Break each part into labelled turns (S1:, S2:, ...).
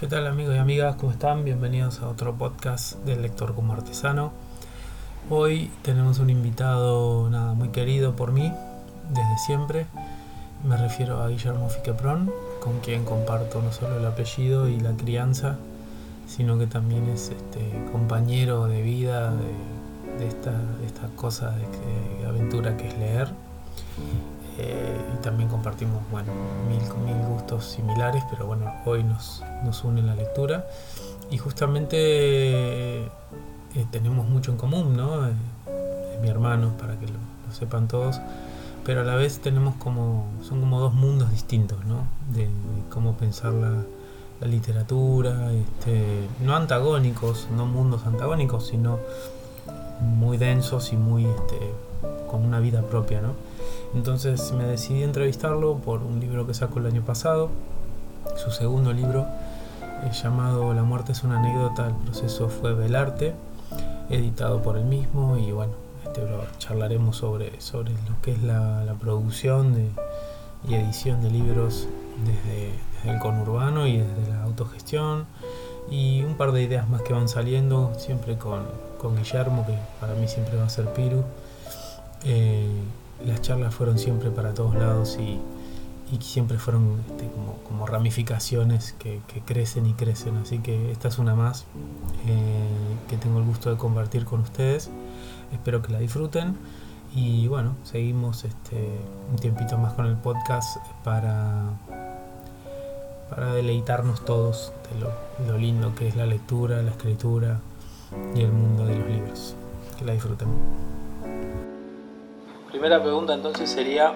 S1: ¿Qué tal amigos y amigas? ¿Cómo están? Bienvenidos a otro podcast del lector como artesano. Hoy tenemos un invitado nada muy querido por mí desde siempre. Me refiero a Guillermo Fiqueprón, con quien comparto no solo el apellido y la crianza, sino que también es este, compañero de vida de, esta, cosa de, aventura que es leer. Eh, y también compartimos bueno, mil, mil gustos similares, pero bueno, hoy nos, nos une la lectura. Y justamente eh, tenemos mucho en común, ¿no? Eh, mi hermano, para que lo, sepan todos, pero a la vez tenemos como, son como dos mundos distintos, ¿no? De, cómo pensar la, la literatura, este, no antagónicos, no mundos antagónicos, sino muy densos y muy este, con una vida propia, ¿no? Entonces me decidí entrevistarlo por un libro que sacó el año pasado, su segundo libro, eh, llamado La muerte es una anécdota, el proceso fue Belarte, editado por él mismo y bueno, este, charlaremos sobre, sobre lo que es la, producción y edición de libros desde, el conurbano y desde la autogestión y un par de ideas más que van saliendo, siempre con, con Guillermo, que para mí siempre va a ser Piru. Eh, las charlas fueron siempre para todos lados y, siempre fueron este, como, ramificaciones que, crecen y crecen. Así que esta es una más eh, que tengo el gusto de compartir con ustedes. Espero que la disfruten. Y bueno, seguimos este, un tiempito más con el podcast para, para deleitarnos todos de lo lindo que es la lectura, la escritura y el mundo de los libros. Que la disfruten. Primera pregunta entonces sería,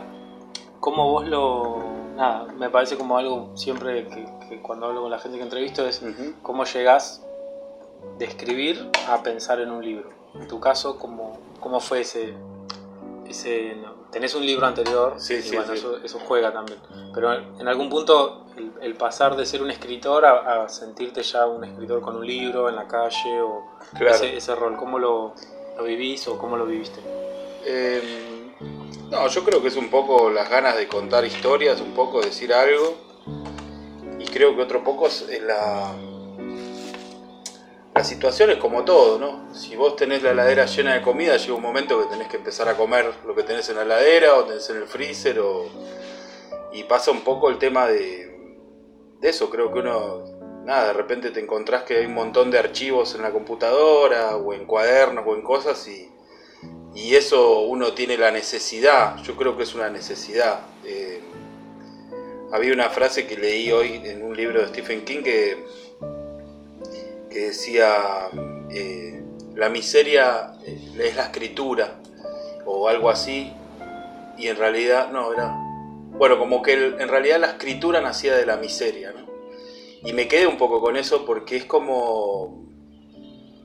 S1: ¿cómo vos lo... Nada, me parece como algo siempre que, cuando hablo con la gente que entrevisto es cómo llegás de escribir a pensar en un libro. En tu caso, ¿cómo, cómo fue ese... ese tenés un libro anterior
S2: sí,
S1: y bueno, Eso, juega también. Pero en algún punto el, pasar de ser un escritor a, sentirte ya un escritor con un libro en la calle o ese, rol, ¿cómo lo, lo vivís o cómo lo viviste?
S2: Eh no, yo creo que es un poco las ganas de contar historias, un poco decir algo. Y creo que otro poco es la. La situación es como todo, ¿no? Si vos tenés la heladera llena de comida, llega un momento que tenés que empezar a comer lo que tenés en la heladera o tenés en el freezer o... Y pasa un poco el tema de, de eso, creo que uno, nada, de repente te encontrás que hay un montón de archivos en la computadora o en cuadernos o en cosas y, y eso uno tiene la necesidad, yo creo que es una necesidad. Eh, había una frase que leí hoy en un libro de Stephen King que, que decía, eh, la miseria es la escritura, o algo así, y en realidad, no, era, bueno, como que en realidad la escritura nacía de la miseria, ¿no? Y me quedé un poco con eso porque es como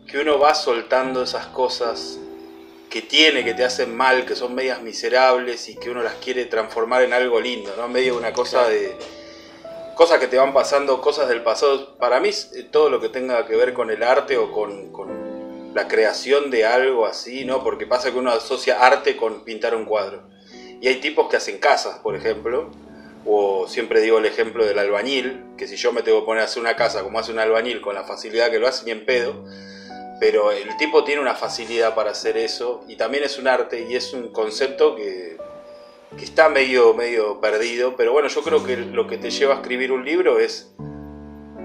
S2: que uno va soltando esas cosas que tiene, que te hacen mal, que son medias miserables y que uno las quiere transformar en algo lindo, ¿no? Medio una cosa de... Cosas que te van pasando, cosas del pasado. Para mí eh, todo lo que tenga que ver con el arte o con, con la creación de algo así, ¿no? Porque pasa que uno asocia arte con pintar un cuadro. Y hay tipos que hacen casas, por ejemplo, o siempre digo el ejemplo del albañil, que si yo me tengo que poner a hacer una casa como hace un albañil con la facilidad que lo hace, ni en pedo, pero el tipo tiene una facilidad para hacer eso y también es un arte y es un concepto que, está medio, medio perdido, pero bueno, yo creo que lo que te lleva a escribir un libro es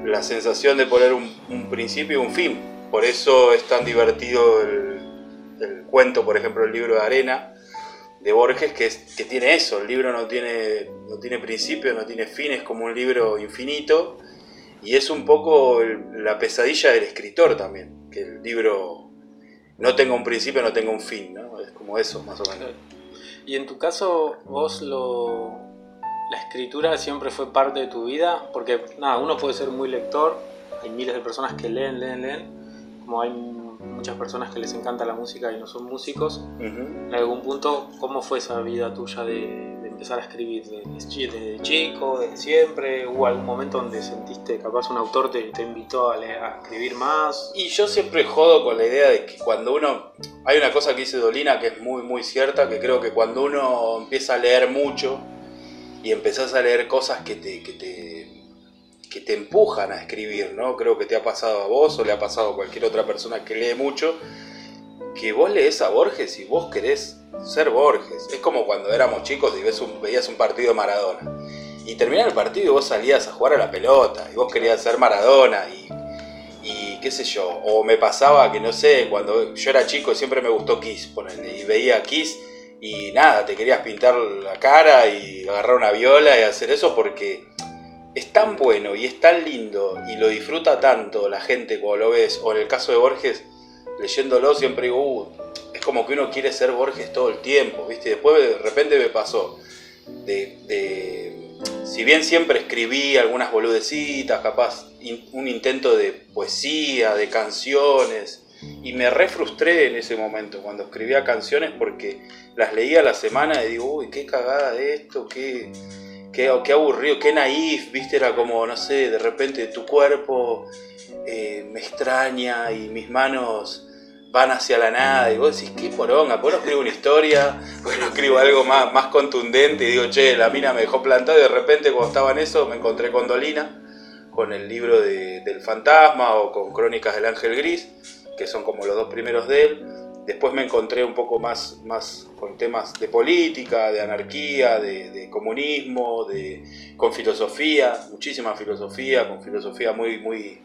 S2: la sensación de poner un, principio y un fin. Por eso es tan divertido el, cuento, por ejemplo, el libro de Arena de Borges, que, que tiene eso, el libro no tiene, no tiene principio, no tiene fin, es como un libro infinito y es un poco la pesadilla del escritor también que el libro no tenga un principio, no tenga un fin, ¿no? Es como eso, más o menos.
S1: Y en tu caso, vos lo... La escritura siempre fue parte de tu vida, porque nada, uno puede ser muy lector, hay miles de personas que leen, leen, leen, como hay muchas personas que les encanta la música y no son músicos. En algún punto, ¿cómo fue esa vida tuya de, empezar a escribir desde, chico, desde siempre? ¿Hubo algún momento donde sentiste capaz un autor te, invitó a, a, escribir más?
S2: Y yo siempre jodo con la idea de que cuando uno... Hay una cosa que dice Dolina que es muy, muy cierta, que creo que cuando uno empieza a leer mucho y empezás a leer cosas que te, que te, que te empujan a escribir, ¿no? Creo que te ha pasado a vos o le ha pasado a cualquier otra persona que lee mucho, que vos lees a Borges y vos querés ser Borges. Es como cuando éramos chicos y ves un, veías un partido de Maradona. Y terminaba el partido y vos salías a jugar a la pelota y vos querías ser Maradona y, qué sé yo. O me pasaba que no sé, cuando yo era chico siempre me gustó Kiss, y veía Kiss y nada, te querías pintar la cara y agarrar una viola y hacer eso porque es tan bueno y es tan lindo y lo disfruta tanto la gente cuando lo ves. O en el caso de Borges, leyéndolo siempre digo, uh, es como que uno quiere ser Borges todo el tiempo, ¿viste? Después de repente me pasó de, si bien siempre escribí algunas boludecitas, capaz un intento de poesía, de canciones, y me refrustré en ese momento cuando escribía canciones porque las leía a la semana y digo, uy, qué cagada de esto, qué, qué, qué aburrido, qué naif, viste, era como, no sé, de repente tu cuerpo eh, me extraña y mis manos van hacia la nada y vos decís, qué poronga, ¿por no escribo una historia? ¿Por no escribo algo más, más contundente? Y digo, che, la mina me dejó plantado y de repente cuando estaba en eso me encontré con Dolina, con el libro del fantasma o con Crónicas del Ángel Gris, que son como los dos primeros de él. Después me encontré un poco más, más con temas de política, de anarquía, de, comunismo, de, con filosofía, muchísima filosofía, con filosofía muy, muy,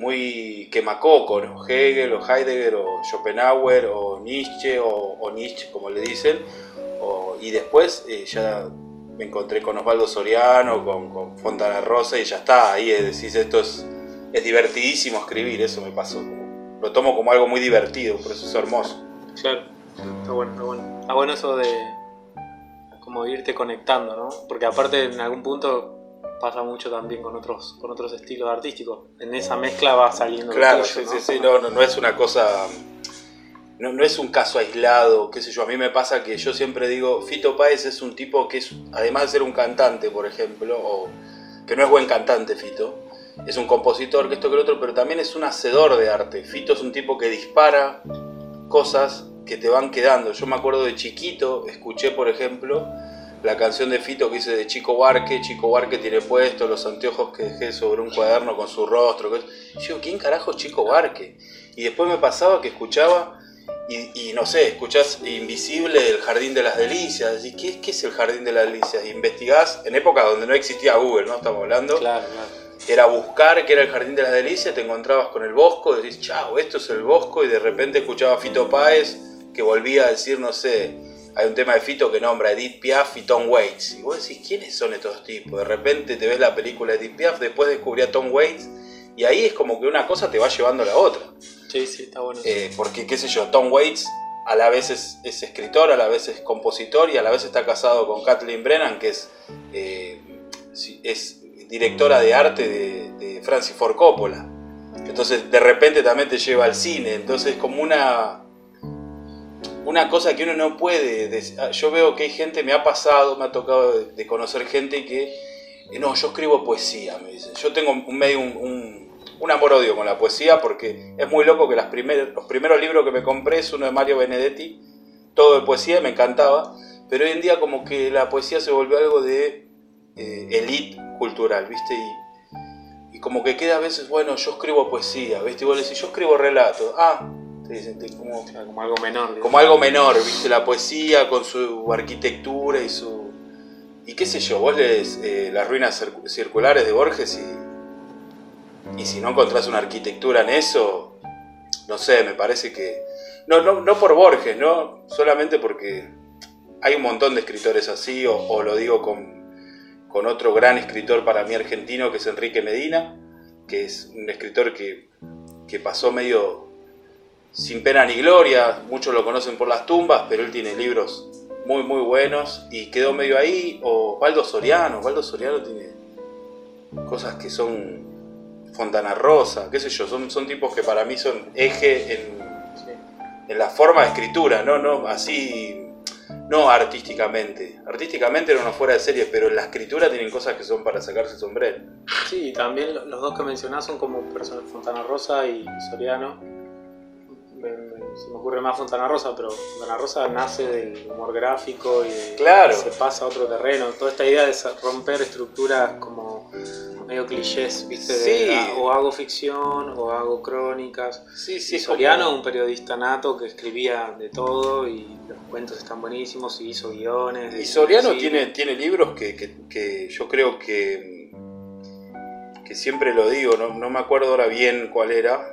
S2: muy quemacoco, ¿no? Hegel o Heidegger o Schopenhauer o Nietzsche o, Nietzsche, como le dicen. y después eh, ya me encontré con Osvaldo Soriano, con, Fontana Rosa y ya está, ahí decís, esto es, es divertidísimo escribir, eso me pasó. Lo tomo como algo muy divertido, por eso es hermoso.
S1: Claro, está bueno, está bueno. Está bueno eso de como irte conectando, ¿no? Porque aparte en algún punto pasa mucho también con otros, con otros estilos artísticos. En esa mezcla va saliendo.
S2: Claro, sí, sí, sí, no, no, es una cosa. No, no, es un caso aislado, qué sé yo. A mí me pasa que yo siempre digo, Fito Páez es un tipo que es, además de ser un cantante, por ejemplo, o que no es buen cantante, Fito, es un compositor, que esto que el otro, pero también es un hacedor de arte. Fito es un tipo que dispara cosas que te van quedando. Yo me acuerdo de chiquito, escuché, por ejemplo, la canción de Fito que dice de Chico Barque, Chico Barque tiene puesto los anteojos que dejé sobre un cuaderno con su rostro. Y yo, ¿quién carajo es Chico Barque? Y después me pasaba que escuchaba, y, no sé, escuchás Invisible, El Jardín de las Delicias. Y ¿qué, ¿qué es el Jardín de las Delicias? investigás, en época donde no existía Google, ¿no? Estamos hablando.
S1: Claro, claro.
S2: Era buscar qué era el Jardín de las Delicias, te encontrabas con el Bosco, decís, chao, esto es el Bosco, y de repente escuchaba Fito Páez que volvía a decir, no sé, hay un tema de Fito que nombra Edith Piaf y Tom Waits. Y vos decís, ¿quiénes son estos tipos? De repente te ves la película de Edith Piaf, después descubrí a Tom Waits, y ahí es como que una cosa te va llevando a la otra.
S1: Sí, sí, está bueno.
S2: Eh, porque, qué sé yo, Tom Waits a la vez es, escritor, a la vez es compositor y a la vez está casado con Kathleen Brennan, que es, eh, es directora de arte de, de Francis Ford Coppola. Entonces de repente también te lleva al cine. Entonces es como una una cosa que uno no puede. Ah, yo veo que hay gente, me ha pasado, me ha tocado de conocer gente que. Eh, no, yo escribo poesía. Yo tengo un medio un, un, amor odio con la poesía porque es muy loco que los primeros libros que me compré es uno de Mario Benedetti, todo de poesía, me encantaba. Pero hoy en día como que la poesía se volvió algo de eh, elite cultural, ¿viste? Y, como que queda a veces, bueno, yo escribo poesía, ¿viste? Y vos decís, yo escribo relatos. Ah,
S1: como, algo menor.
S2: Como algo menor, viste, la poesía con su arquitectura y su... Y qué sé yo, vos lees eh, las ruinas circulares de Borges y, y si no encontrás una arquitectura en eso, no sé, me parece que... No, no, no por Borges, ¿no? Solamente porque hay un montón de escritores así, o, lo digo con, con otro gran escritor para mí argentino, que es Enrique Medina, que es un escritor que, que pasó medio sin pena ni gloria, muchos lo conocen por las tumbas, pero él tiene libros muy muy buenos. Y quedó medio ahí, o Waldo Soriano, Waldo Soriano tiene cosas que son Fontana Rosa, qué sé yo, son, son tipos que para mí son eje en, en la forma de escritura, no, no, así, no artísticamente, artísticamente era uno fuera de serie, pero en la escritura tienen cosas que son para sacarse el sombrero.
S1: Sí, también los dos que mencionás son como personas, Fontana Rosa y Soriano, se me ocurre más Fontana Rosa, pero Fontana Rosa nace del humor gráfico y
S2: claro.
S1: se pasa a otro terreno. Toda esta idea de romper estructuras como medio clichés, ¿viste? De, ah, o hago ficción, o hago crónicas.
S2: Sí, sí.
S1: Y Soriano, un periodista nato que escribía de todo y los cuentos están buenísimos y hizo guiones.
S2: Y Soriano tiene, tiene libros que, que, yo creo que, que siempre lo digo, no, no me acuerdo ahora bien cuál era,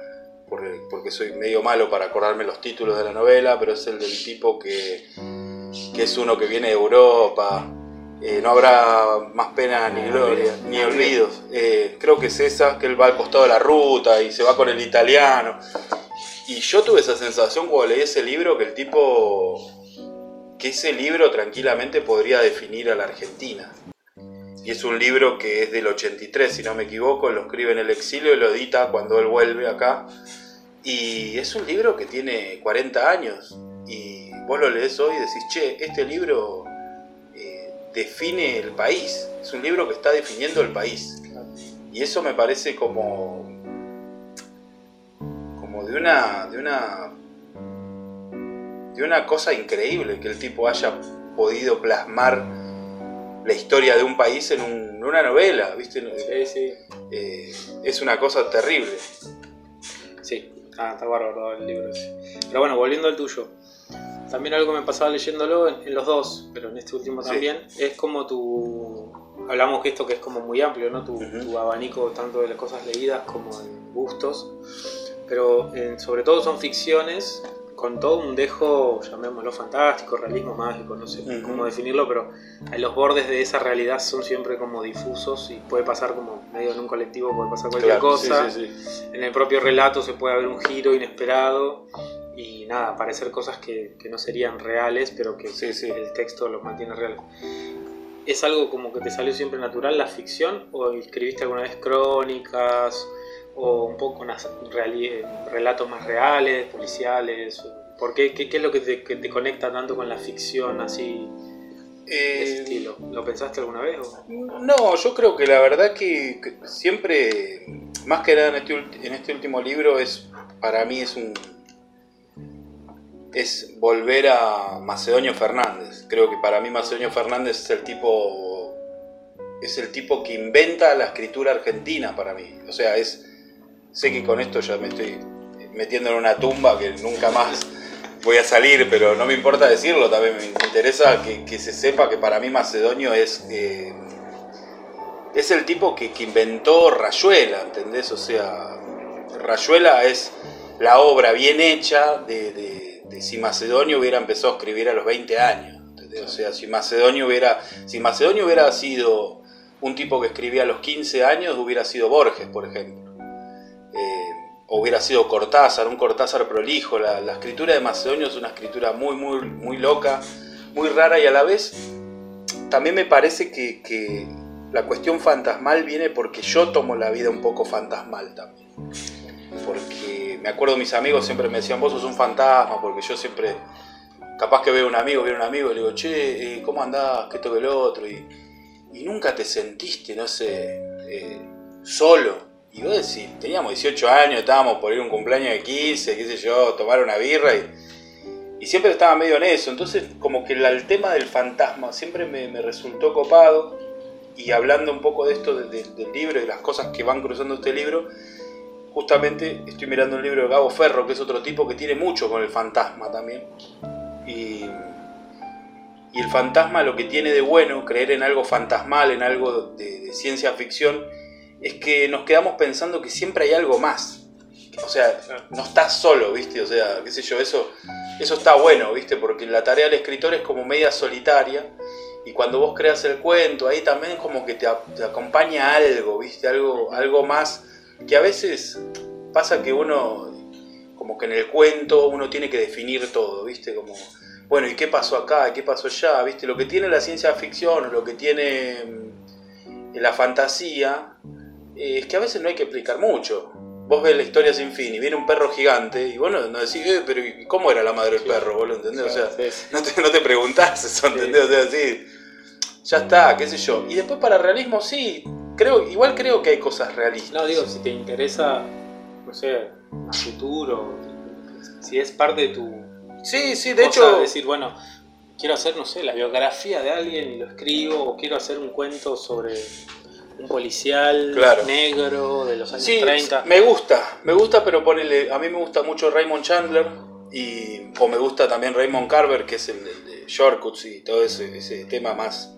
S2: porque soy medio malo para acordarme los títulos de la novela, pero es el del tipo que, que es uno que viene de Europa eh, no habrá más pena ni gloria, ni olvidos. Eh, creo que es esa, que él va al costado de la ruta y se va con el italiano. Y yo tuve esa sensación cuando leí ese libro que el tipo, que ese libro tranquilamente podría definir a la Argentina. Y es un libro que es del 83, si no me equivoco, lo escribe en el exilio y lo edita cuando él vuelve acá. Y es un libro que tiene 40 años. Y vos lo lees hoy y decís, che, este libro define el país. Es un libro que está definiendo el país. Y eso me parece como. como de una. de una. de una cosa increíble que el tipo haya podido plasmar la historia de un país en, una novela, ¿viste? Eh, es una cosa terrible.
S1: Sí, ah, está bárbaro el libro. Pero bueno, volviendo al tuyo. También algo me pasaba leyéndolo en, los dos, pero en este último también, es como tu... Hablamos que esto que es como muy amplio, ¿no? Tu, abanico tanto de las cosas leídas como en gustos, pero sobre todo son ficciones con todo un dejo, llamémoslo fantástico, realismo mágico, no sé cómo definirlo, pero los bordes de esa realidad son siempre como difusos y puede pasar como medio en un colectivo, puede pasar cualquier cosa. en el propio relato se puede haber un giro inesperado y nada, aparecer cosas que, no serían reales, pero que el texto los mantiene reales. ¿Es algo como que te salió siempre natural la ficción o escribiste alguna vez crónicas? O un poco unas relatos más reales, policiales? ¿Por qué? ¿Qué, es lo que te, conecta tanto con la ficción así? ese eh, estilo. ¿Lo pensaste alguna vez?
S2: No, yo creo que la verdad que, siempre, más que nada en este, en este último libro, es para mí es un es volver a Macedonio Fernández. Creo que para mí Macedonio Fernández es el tipo es el tipo que inventa la escritura argentina para mí. O sea, es Sé que con esto ya me estoy metiendo en una tumba que nunca más voy a salir, pero no me importa decirlo, también me interesa que, se sepa que para mí Macedonio es, eh, es el tipo que, inventó Rayuela, ¿entendés? O sea, Rayuela es la obra bien hecha de, si Macedonio hubiera empezado a escribir a los 20 años. O sea, si Macedonio hubiera, si Macedonio hubiera sido un tipo que escribía a los 15 años, hubiera sido Borges, por ejemplo. Eh, hubiera sido Cortázar, un Cortázar prolijo. La, escritura de Macedonio es una escritura muy, muy, muy loca, muy rara y a la vez también me parece que, la cuestión fantasmal viene porque yo tomo la vida un poco fantasmal también. Porque me acuerdo mis amigos siempre me decían, vos sos un fantasma, porque yo siempre, capaz que veo un amigo, veo un amigo y le digo, che, eh, ¿cómo andás? ¿Qué toque el otro? Y, nunca te sentiste, no sé, eh, solo y vos decís, teníamos 18 años, estábamos por ir a un cumpleaños de 15, qué sé yo, tomar una birra y, siempre estaba medio en eso. Entonces, como que el, tema del fantasma siempre me, resultó copado. Y hablando un poco de esto del libro y de las cosas que van cruzando este libro, justamente estoy mirando un libro de Gabo Ferro, que es otro tipo que tiene mucho con el fantasma también. Y, y el fantasma lo que tiene de bueno, creer en algo fantasmal, en algo de ciencia ficción, es que nos quedamos pensando que siempre hay algo más. O sea, no estás solo, ¿viste? O sea, qué sé yo, eso, eso está bueno, ¿viste? Porque la tarea del escritor es como media solitaria y cuando vos creas el cuento, ahí también como que te, acompaña algo, ¿viste? Algo, algo más que a veces pasa que uno, como que en el cuento uno tiene que definir todo, ¿viste? Como, bueno, ¿y qué pasó acá? ¿Qué pasó allá? ¿Viste? Lo que tiene la ciencia ficción, lo que tiene mm, la fantasía, es que a veces no hay que explicar mucho. Vos ves la historia sin fin y viene un perro gigante y vos no, decís, eh, pero ¿cómo era la madre del perro? ¿Vos lo entendés? o sea, no, te, no te preguntás eso, ¿entendés? O sea, sí, ya está, qué sé yo. Y después para realismo, sí, creo, igual creo que hay cosas realistas.
S1: No, digo, si te interesa, no sé, a futuro, si es parte de tu...
S2: Sí, sí, de hecho...
S1: decir, bueno, quiero hacer, no sé, la biografía de alguien y lo escribo, o quiero hacer un cuento sobre un policial negro de los años
S2: sí,
S1: 30.
S2: Me gusta, me gusta, pero ponele, a mí me gusta mucho Raymond Chandler y o me gusta también Raymond Carver, que es el, de Shortcuts y todo ese, tema más.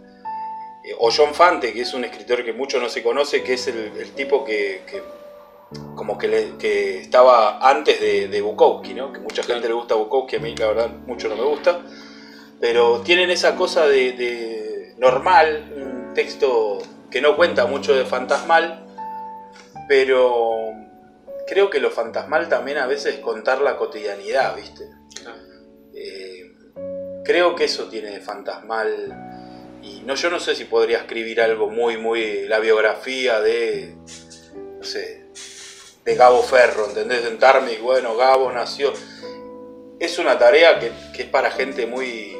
S2: Eh, o John Fante, que es un escritor que mucho no se conoce, que es el, tipo que, como que, le, que, estaba antes de, Bukowski, ¿no? Que mucha gente le gusta Bukowski, a mí la verdad mucho no me gusta. Pero tienen esa cosa de, de normal, un texto que no cuenta mucho de fantasmal, pero creo que lo fantasmal también a veces es contar la cotidianidad, ¿viste? Eh, creo que eso tiene de fantasmal. Y no, yo no sé si podría escribir algo muy, muy. la biografía de. no sé. de Gabo Ferro, ¿entendés? Sentarme y bueno, Gabo nació. Es una tarea que, es para gente muy.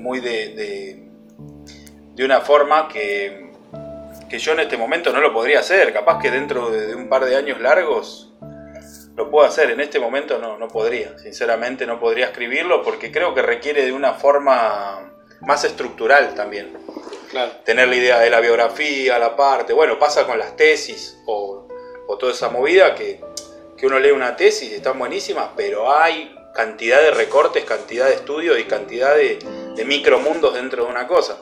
S2: Muy de, de una forma que que yo en este momento no lo podría hacer. Capaz que dentro de, un par de años largos lo puedo hacer. En este momento no, no podría. Sinceramente no podría escribirlo porque creo que requiere de una forma más estructural también. Claro. Tener la idea de la biografía, la parte. Bueno, pasa con las tesis o, toda esa movida que, uno lee una tesis, están buenísimas, pero hay cantidad de recortes, cantidad de estudios y cantidad de, de micromundos dentro de una cosa.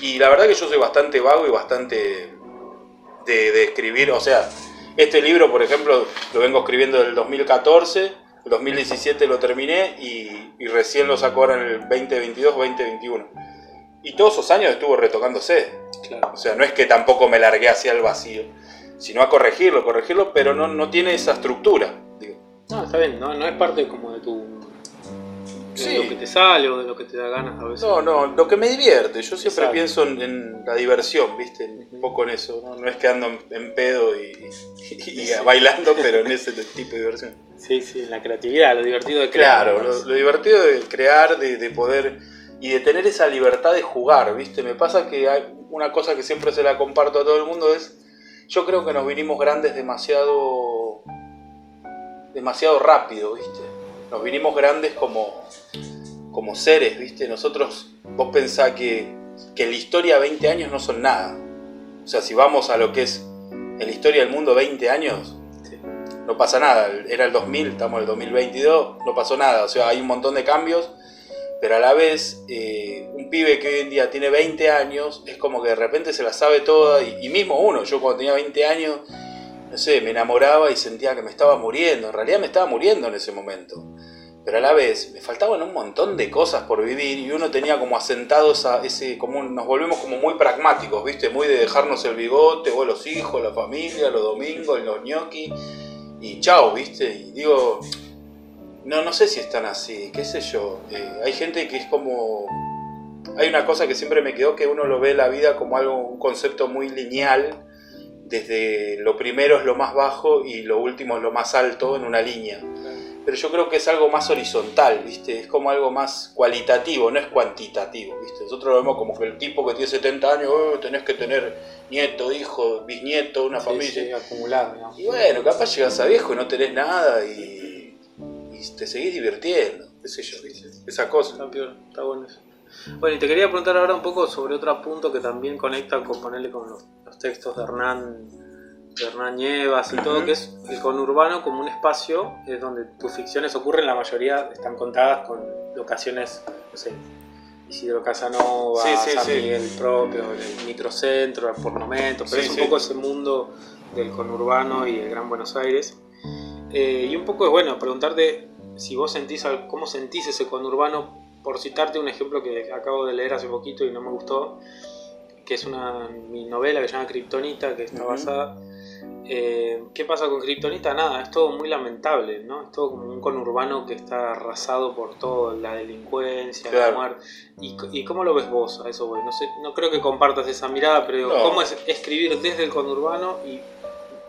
S2: Y la verdad que yo soy bastante vago y bastante de, escribir. O sea, este libro, por ejemplo, lo vengo escribiendo del 2014, el 2017 lo terminé y, recién lo saco ahora en el 2022, 2021. Y todos esos años estuvo retocándose. O sea, no es que tampoco me largué hacia el vacío, sino a corregirlo, corregirlo, pero no, no tiene esa estructura.
S1: No, está bien, no, no es parte como de tu de lo que te sale o de lo que te da ganas a veces.
S2: No, no, lo que me divierte. Yo siempre pienso en, la diversión, ¿viste? Un poco en eso. No, es que ando en, pedo y, bailando, pero en ese tipo de diversión.
S1: Sí, sí, en la creatividad, lo divertido de crear.
S2: Claro, lo, divertido de crear, de, poder y de tener esa libertad de jugar, ¿viste? Me pasa que hay una cosa que siempre se la comparto a todo el mundo es, yo creo que nos vinimos grandes demasiado, demasiado rápido, ¿viste? nos vinimos grandes como, como seres, ¿viste? Nosotros, vos pensás que, que la historia 20 años no son nada. O sea, si vamos a lo que es la historia del mundo 20 años, no pasa nada. Era el 2000, estamos en el 2022, no pasó nada. O sea, hay un montón de cambios, pero a la vez eh, un pibe que hoy en día tiene 20 años es como que de repente se la sabe toda y mismo uno, yo cuando tenía 20 años no sé, me enamoraba y sentía que me estaba muriendo. En realidad me estaba muriendo en ese momento. Pero a la vez me faltaban un montón de cosas por vivir y uno tenía como asentado ese, como nos volvemos como muy pragmáticos, ¿viste? Muy de dejarnos el bigote, o los hijos, la familia, los domingos, los gnocchi y chao, ¿viste? Y digo, no, no sé si están así, qué sé yo. Eh, hay gente que es como... Hay una cosa que siempre me quedó que uno lo ve la vida como algo, un concepto muy lineal desde lo primero es lo más bajo y lo último es lo más alto en una línea. Pero yo creo que es algo más horizontal, ¿viste? Es como algo más cualitativo, no es cuantitativo, ¿viste? Nosotros lo vemos como que el tipo que tiene 70 años, oh, tenés que tener nieto, hijo, bisnieto, una familia.
S1: acumulado,
S2: Y bueno, capaz llegas a viejo y no tenés nada y, te seguís divirtiendo, qué sé yo, ¿viste? Esa cosa.
S1: Está está bueno eso. Bueno, y te quería preguntar ahora un poco sobre otro punto que también conecta con ponerle con los textos de Hernán, de Hernán Nievas y todo, que es el conurbano como un espacio es donde tus ficciones ocurren, la mayoría están contadas con locaciones, no sé, Isidro Casanova, San Miguel propio, el microcentro, el Pornomento, pero es un poco ese mundo del conurbano y el Gran Buenos Aires. Eh, y un poco es bueno preguntarte si vos sentís, cómo sentís ese conurbano, por citarte un ejemplo que acabo de leer hace poquito y no me gustó, que es una mi novela que se llama Kryptonita, que está basada. Eh, ¿Qué pasa con Kryptonita? Nada, es todo muy lamentable, ¿no? Es todo como un conurbano que está arrasado por todo, la delincuencia, la muerte. ¿Y, cómo lo ves vos a eso, No, sé, no creo que compartas esa mirada, pero ¿cómo es escribir desde el conurbano y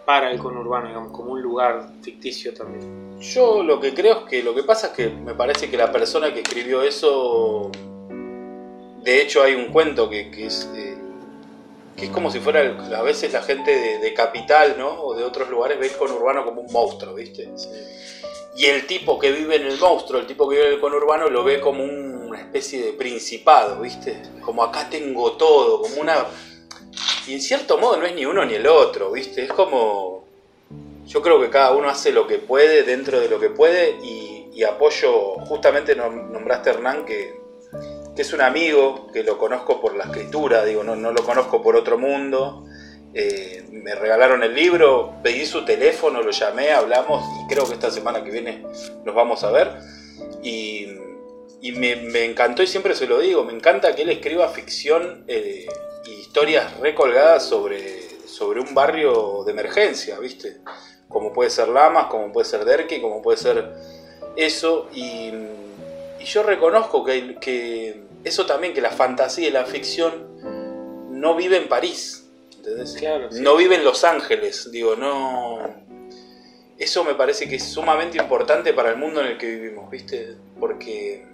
S1: para el conurbano, digamos, como un lugar ficticio también?
S2: Yo lo que creo es que lo que pasa es que me parece que la persona que escribió eso de hecho hay un cuento que, es eh, que es como si fuera a veces la gente de, capital, ¿no? O de otros lugares ve el conurbano como un monstruo, ¿viste? Y el tipo que vive en el monstruo, el tipo que vive en el conurbano, lo ve como un una especie de principado, ¿viste? Como acá tengo todo, como una... Y en cierto modo no es ni uno ni el otro, ¿viste? Es como... Yo creo que cada uno hace lo que puede dentro de lo que puede y, y apoyo, justamente nombraste Hernán que, que, es un amigo, que lo conozco por la escritura, digo, no, no lo conozco por otro mundo. Eh, me regalaron el libro, pedí su teléfono, lo llamé, hablamos y creo que esta semana que viene nos vamos a ver. Y, me, encantó y siempre se lo digo, me encanta que él escriba ficción eh, y historias recolgadas sobre, sobre un barrio de emergencia, ¿viste? Como puede ser Lamas, como puede ser Derke, como puede ser eso. Y, yo reconozco que, que, eso también, que la fantasía y la ficción no vive en París, ¿entendés? No vive en Los Ángeles, digo, no eso me parece que es sumamente importante para el mundo en el que vivimos, ¿viste? Porque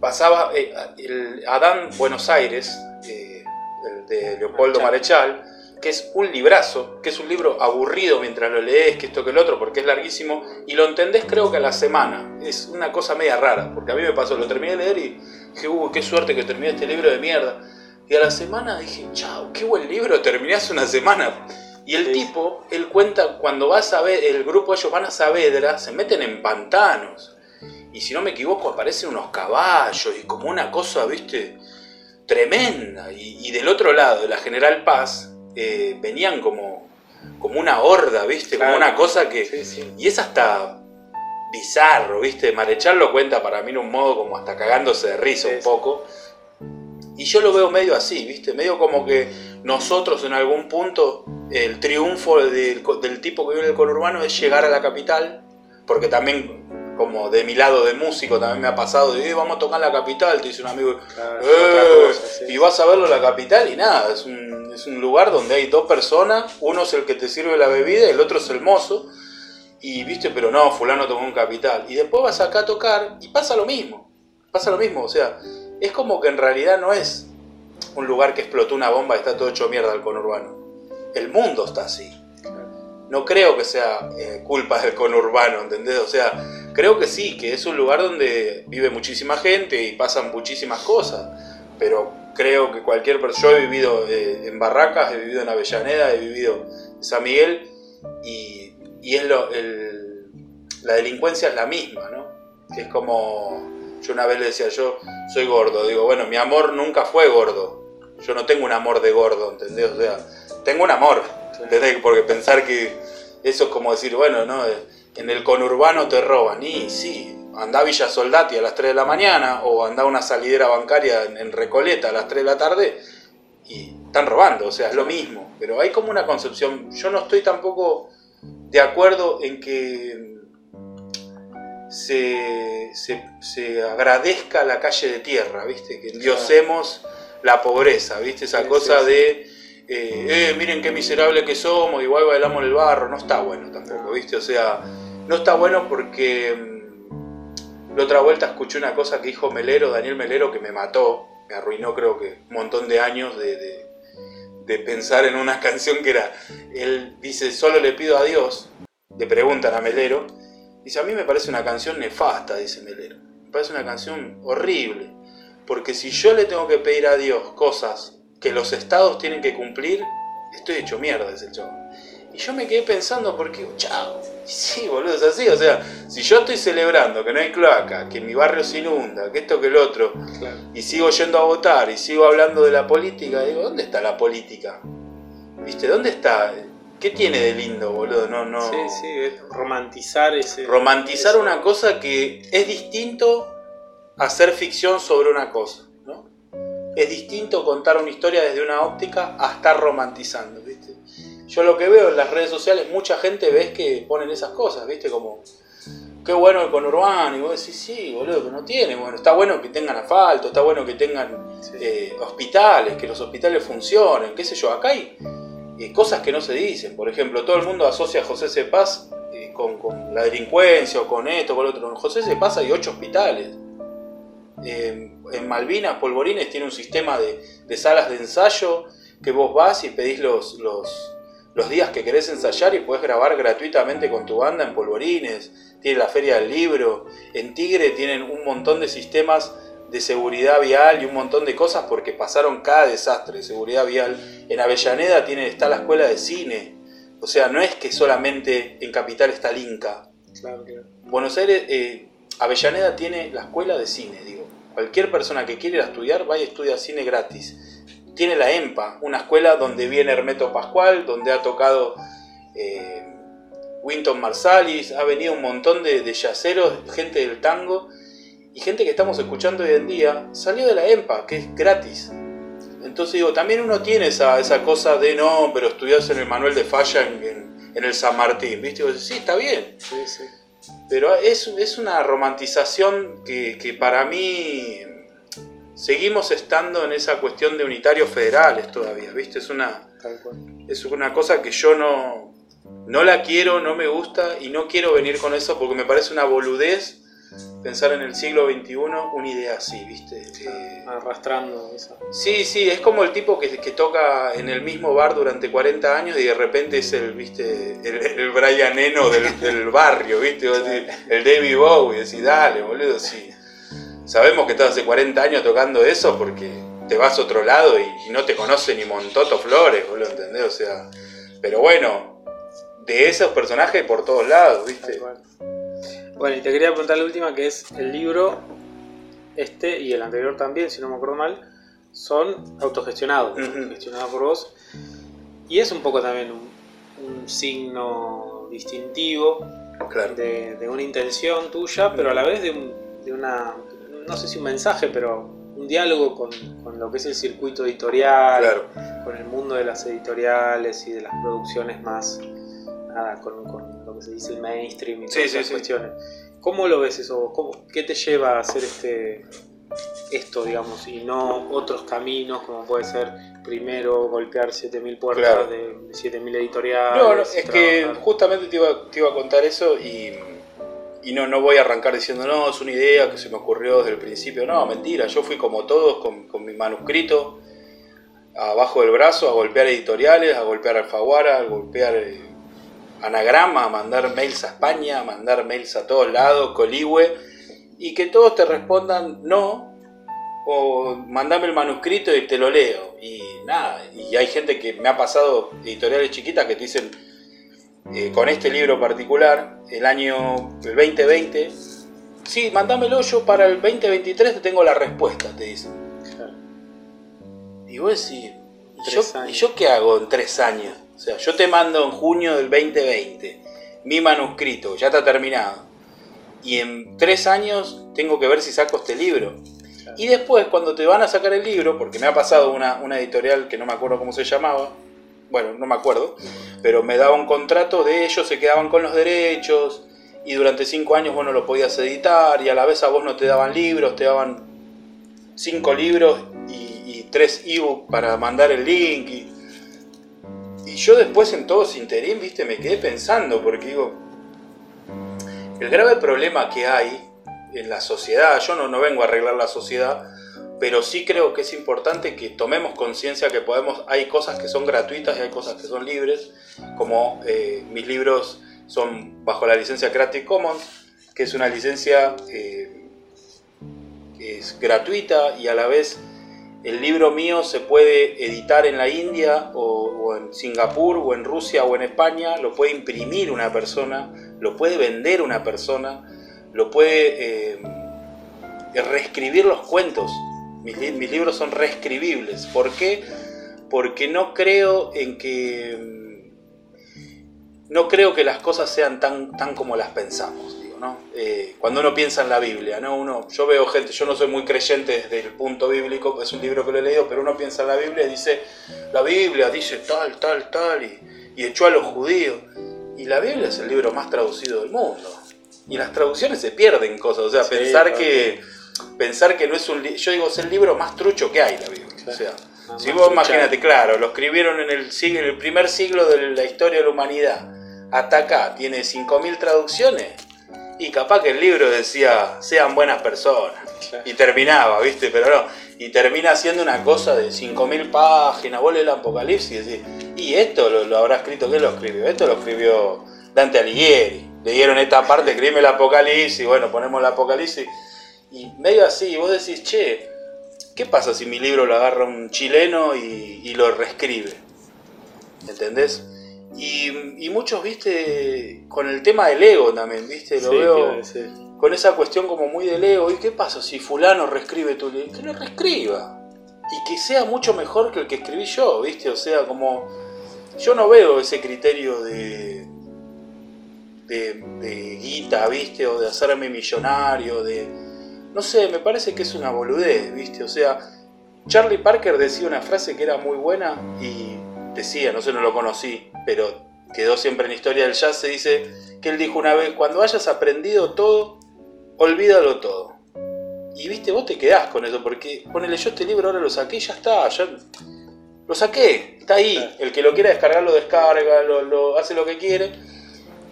S2: pasaba eh, el Adán Buenos Aires, eh, el de Leopoldo Marechal, que es un librazo, que es un libro aburrido mientras lo lees, que esto que el otro, porque es larguísimo, y lo entendés creo que a la semana. Es una cosa media rara, porque a mí me pasó, lo terminé de leer y dije, uh, qué suerte que terminé este libro de mierda. Y a la semana dije, chao, qué buen libro, terminé hace una semana. Y el tipo, él cuenta, cuando vas a ver, el grupo ellos van a Saavedra, se meten en pantanos. Y si no me equivoco, aparecen unos caballos y como una cosa, viste, tremenda. Y, del otro lado, de la General Paz, eh, venían como, como una horda, viste, como una cosa que... Y es hasta bizarro, viste. Marechal lo cuenta para mí en un modo como hasta cagándose de risa un poco. Y yo lo veo medio así, viste, medio como que nosotros en algún punto el triunfo del, tipo que vive en el conurbano es llegar a la capital, porque también, como de mi lado de músico, también me ha pasado, de, eh, vamos a tocar en la capital, te dice un amigo, eh", y vas a verlo en la capital y nada, es un, es un lugar donde hay dos personas, uno es el que te sirve la bebida y el otro es el mozo, y viste, pero no, fulano tomó un capital, y después vas acá a tocar y pasa lo mismo, pasa lo mismo, o sea, es como que en realidad no es un lugar que explotó una bomba y está todo hecho mierda el conurbano. El mundo está así. No creo que sea eh, culpa del conurbano, ¿entendés? O sea, creo que sí, que es un lugar donde vive muchísima gente y pasan muchísimas cosas, pero creo que cualquier persona, yo he vivido eh, en Barracas, he vivido en Avellaneda, he vivido en San Miguel y, la delincuencia es la misma, ¿no? Que es como, yo una vez le decía, yo soy gordo, digo, bueno, mi amor nunca fue gordo, yo no tengo un amor de gordo, ¿entendés? O sea, tengo un amor, Porque pensar que eso es como decir, bueno, no, en el conurbano te roban, y sí, anda a Villa Soldati a las 3 de la mañana o anda a una salidera bancaria en, Recoleta a las 3 de la tarde y están robando, o sea, es lo mismo, pero hay como una concepción, yo no estoy tampoco de acuerdo en que se, se, agradezca la calle de tierra, ¿viste? Que endiosemos la pobreza, ¿viste? Esa cosa de eh, eh, miren qué miserable que somos, igual bailamos en el barro, no está bueno tampoco, ¿viste? O sea, no está bueno porque mm, la otra vuelta escuché una cosa que dijo Melero, Daniel Melero, que me mató, me arruinó creo que un montón de años de, de, pensar en una canción que era, él dice, solo le pido a Dios, le preguntan a Melero, dice, a mí me parece una canción nefasta, dice Melero, me parece una canción horrible, porque si yo le tengo que pedir a Dios cosas que los estados tienen que cumplir, estoy hecho mierda, ese el Y yo me quedé pensando porque, chao, sí, boludo, es así. O sea, si yo estoy celebrando que no hay cloaca, que mi barrio se inunda, que esto, que el otro, y sigo yendo a votar y sigo hablando de la política, digo, ¿dónde está la política? ¿Viste? ¿Dónde está? ¿Qué tiene de lindo, boludo? No, no.
S1: Sí, sí, es romantizar ese.
S2: Romantizar una cosa que es distinto a hacer ficción sobre una cosa es distinto contar una historia desde una óptica a estar romantizando, ¿viste? Yo lo que veo en las redes sociales, mucha gente ves que ponen esas cosas, ¿viste? Como, qué bueno el conurbano, y vos decís, sí, boludo, que no tiene, bueno, está bueno que tengan asfalto, está bueno que tengan eh, hospitales, que los hospitales funcionen, qué sé yo, acá hay eh, cosas que no se dicen, por ejemplo, todo el mundo asocia a José Cepaz eh, con, con, la delincuencia o con esto, con lo otro, José Cepaz hay ocho hospitales, en Malvinas, Polvorines tiene un sistema de, salas de ensayo que vos vas y pedís los, los, días que querés ensayar y puedes grabar gratuitamente con tu banda en Polvorines. Tiene la Feria del Libro. En Tigre tienen un montón de sistemas de seguridad vial y un montón de cosas porque pasaron cada desastre de seguridad vial. En Avellaneda tiene, está la escuela de cine. O sea, no es que solamente en Capital está el Inca. Buenos Aires, eh, Avellaneda tiene la escuela de cine, digo. Cualquier persona que quiera estudiar, vaya y estudia cine gratis. Tiene la EMPA, una escuela donde viene Hermeto Pascual, donde ha tocado eh, Winton Marsalis, ha venido un montón de, de yaceros, gente del tango y gente que estamos escuchando hoy en día, salió de la EMPA, que es gratis. Entonces digo, también uno tiene esa, esa cosa de no, pero estudias en el Manuel de Falla en, el San Martín, ¿viste? Y sí, está bien. Sí, sí. Pero es, es una romantización que, que, para mí seguimos estando en esa cuestión de unitarios federales todavía, ¿viste? Es una, es una cosa que yo no, no la quiero, no me gusta y no quiero venir con eso porque me parece una boludez pensar en el siglo XXI una idea así, ¿viste?
S1: Eh, Arrastrando eso.
S2: Sí, sí, es como el tipo que, que, toca en el mismo bar durante 40 años y de repente es el, ¿viste? El, Brian Eno del, barrio, ¿viste? El David Bowie, decís, dale, boludo, sí. Sabemos que estás hace 40 años tocando eso porque te vas a otro lado y, no te conoce ni Montoto Flores, boludo, ¿entendés? O sea, pero bueno, de esos personajes por todos lados, ¿viste?
S1: Bueno, y te quería preguntar la última, que es el libro, este y el anterior también, si no me acuerdo mal, son autogestionados, gestionados por vos. Y es un poco también un, signo distintivo de, una intención tuya, pero a la vez de, una, no sé si un mensaje, pero un diálogo con, lo que es el circuito editorial, con el mundo de las editoriales y de las producciones más, nada, con que se dice el mainstream y todas esas cuestiones. ¿Cómo lo ves eso? ¿Cómo, ¿Qué te lleva a hacer este esto, digamos, y no otros caminos como puede ser primero golpear 7.000 puertas de 7.000 editoriales?
S2: No, es que justamente te iba, te iba, a contar eso y, y, no, no voy a arrancar diciendo, no, es una idea que se me ocurrió desde el principio. No, mentira, yo fui como todos con, con mi manuscrito abajo del brazo a golpear editoriales, a golpear Alfaguara, a golpear anagrama, mandar mails a España, mandar mails a todos lados, coligüe, y que todos te respondan no, o mandame el manuscrito y te lo leo. Y nada, y hay gente que me ha pasado, editoriales chiquitas, que te dicen, eh, con este libro particular, el año el 2020, sí, mándamelo yo para el 2023, te tengo la respuesta, te dicen. Y vos decís, ¿y yo qué hago en tres años? O sea, yo te mando en junio del 2020 mi manuscrito, ya está terminado. Y en tres años tengo que ver si saco este libro. Y después, cuando te van a sacar el libro, porque me ha pasado una, editorial que no me acuerdo cómo se llamaba, bueno, no me acuerdo, pero me daba un contrato de ellos, se quedaban con los derechos, y durante cinco años vos no lo podías editar, y a la vez a vos no te daban libros, te daban cinco libros y, y tres ebooks para mandar el link. Y, y yo después en todo ese interín, viste, me quedé pensando, porque digo, el grave problema que hay en la sociedad, yo no, no vengo a arreglar la sociedad, pero sí creo que es importante que tomemos conciencia que podemos, hay cosas que son gratuitas y hay cosas que son libres, como eh, mis libros son bajo la licencia Creative Commons, que es una licencia eh, que es gratuita y a la vez el libro mío se puede editar en la India o, en Singapur o en Rusia o en España, lo puede imprimir una persona, lo puede vender una persona, lo puede eh, reescribir los cuentos. Mis, mis, libros son reescribibles. ¿Por qué? Porque no creo en que mm, no creo que las cosas sean tan, tan como las pensamos. Eh, cuando uno piensa en la Biblia, ¿no? Uno, yo veo gente, yo no soy muy creyente desde el punto bíblico, es un libro que lo he leído, pero uno piensa en la Biblia y dice, la Biblia dice tal, tal, tal, y, echó a los judíos. Y la Biblia es el libro más traducido del mundo. Y las traducciones se pierden cosas, o sea, pensar que pensar que no es un yo digo, es el libro más trucho que hay la Biblia. O sea, si vos imagínate, claro, lo escribieron en el, siglo, en el primer siglo de la historia de la humanidad, hasta acá, tiene 5.000 traducciones, y capaz que el libro decía, sean buenas personas. Y terminaba, ¿viste? Pero no. Y termina siendo una cosa de 5.000 páginas. Vos el Apocalipsis y decís, y esto lo, habrá escrito, ¿quién lo escribió? Esto lo escribió Dante Alighieri. Le dieron esta parte, escribe el Apocalipsis, bueno, ponemos el Apocalipsis. Y medio así, vos decís, che, ¿qué pasa si mi libro lo agarra un chileno y, lo reescribe? ¿Entendés? Y, muchos, viste, con el tema del ego también, viste, lo veo con esa cuestión como muy del ego. ¿Y qué pasa si fulano reescribe tu libro? Que lo reescriba. Y que sea mucho mejor que el que escribí yo, viste, o sea, como... Yo no veo ese criterio de, de, de guita, viste, o de hacerme millonario, de no sé, me parece que es una boludez, ¿viste? O sea, Charlie Parker decía una frase que era muy buena y decía, no sé, no lo conocí, pero quedó siempre en historia del jazz, se dice que él dijo una vez, cuando hayas aprendido todo, olvídalo todo. Y viste, vos te quedás con eso, porque ponele yo este libro, ahora lo saqué y ya está, ya lo saqué, está ahí. El que lo quiera descargar lo descarga, lo hace lo que quiere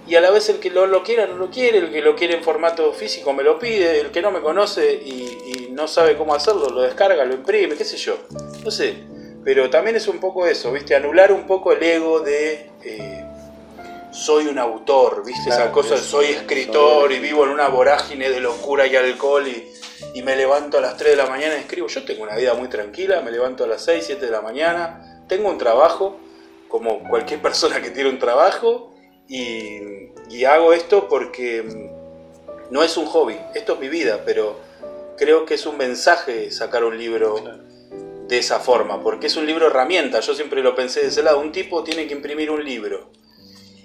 S2: y a la vez el que lo, lo, quiera no lo quiere, el que lo quiere en formato físico me lo pide, el que no me conoce y, no sabe cómo hacerlo, lo descarga, lo imprime, qué sé yo. No sé, pero también es un poco eso, ¿viste? Anular un poco el ego de eh, soy un autor, ¿viste? Esa cosa de soy escritor y vivo en una vorágine de locura y alcohol y, y me levanto a las 3 de la mañana y escribo. Yo tengo una vida muy tranquila, me levanto a las 6, 7 de la mañana, tengo un trabajo, como cualquier persona que tiene un trabajo y, hago esto porque mm, no es un hobby, esto es mi vida, pero creo que es un mensaje sacar un libro de esa forma, porque es un libro herramienta, yo siempre lo pensé de ese lado, un tipo tiene que imprimir un libro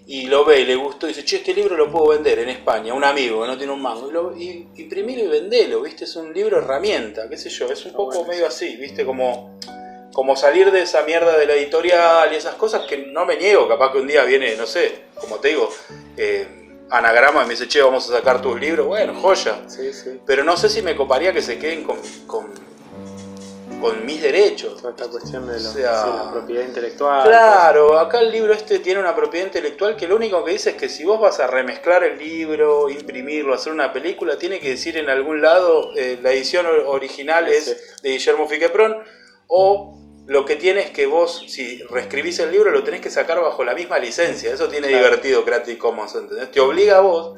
S2: y lo ve y le gustó y dice, che, este libro lo puedo vender en España, un amigo que no tiene un mango, y, lo, y imprimir y vendelo, ¿viste? Es un libro herramienta, qué sé yo, es un poco medio así, ¿viste? Como como salir de esa mierda de la editorial y esas cosas que no me niego, capaz que un día viene, no sé, como te digo, eh, anagrama y me dice, che, vamos a sacar tus libros, bueno, joya. Pero no sé si me coparía que se queden con, con, mis derechos.
S1: Toda esta cuestión de la propiedad intelectual.
S2: Claro, acá el libro este tiene una propiedad intelectual que lo único que dice es que si vos vas a remezclar el libro, imprimirlo, hacer una película, tiene que decir en algún lado, eh, la edición original es de Guillermo Fiqueprón, o lo que tiene es que vos, si reescribís el libro, lo tenés que sacar bajo la misma licencia. Eso tiene divertido Creative Commons, ¿entendés? Te obliga a vos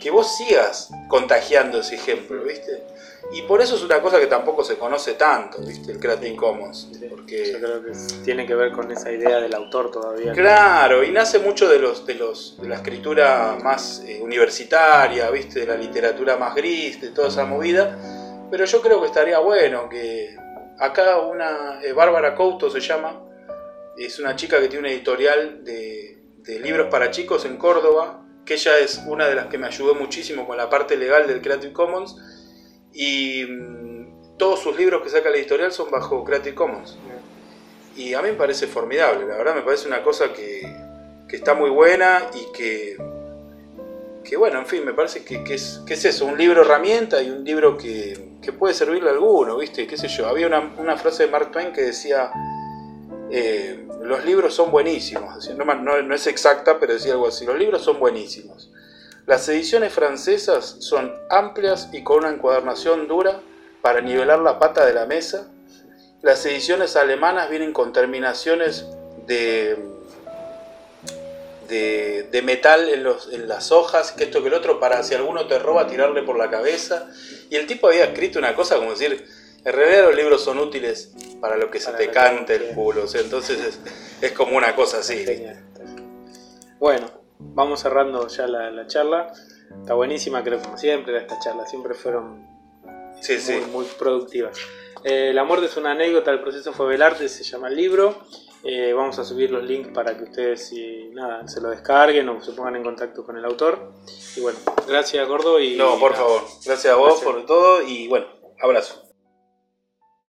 S2: que vos sigas contagiando ese ejemplo, ¿viste? Y por eso es una cosa que tampoco se conoce tanto, ¿viste? El Creative Commons. Porque...
S1: Yo creo que tiene que ver con esa idea del autor todavía.
S2: Claro, y nace mucho de los de los de la escritura más eh, universitaria, ¿viste? De la literatura más gris, de toda esa movida. Pero yo creo que estaría bueno que Acá una, eh, Bárbara Couto se llama, es una chica que tiene una editorial de, libros para chicos en Córdoba, que ella es una de las que me ayudó muchísimo con la parte legal del Creative Commons y mm, todos sus libros que saca la editorial son bajo Creative Commons. Y a mí me parece formidable, la verdad me parece una cosa que, que está muy buena y que que bueno, en fin, me parece que, es, es, eso, un libro herramienta y un libro que, puede servirle a alguno, ¿viste? ¿Qué sé yo? Había una, frase de Mark Twain que decía, eh, los libros son buenísimos, no, no, es exacta, pero decía algo así, los libros son buenísimos. Las ediciones francesas son amplias y con una encuadernación dura para nivelar la pata de la mesa. Las ediciones alemanas vienen con terminaciones de de, metal en, los, en, las hojas, que esto que el otro, para si alguno te roba, tirarle por la cabeza. Y el tipo había escrito una cosa como decir, en realidad los libros son útiles para lo que se te cante el culo. O sea, entonces es, como una cosa así.
S1: Bueno, vamos cerrando ya la, charla. Está buenísima, creo como siempre, estas charlas siempre fueron muy, productivas. Eh, la muerte es una anécdota, el proceso fue velarte, se llama el libro. Eh, vamos a subir los links para que ustedes si, nada, se lo descarguen o se pongan en contacto con el autor. Y bueno, gracias Gordo. Y,
S2: no, por favor, gracias a vos por todo y bueno, abrazo.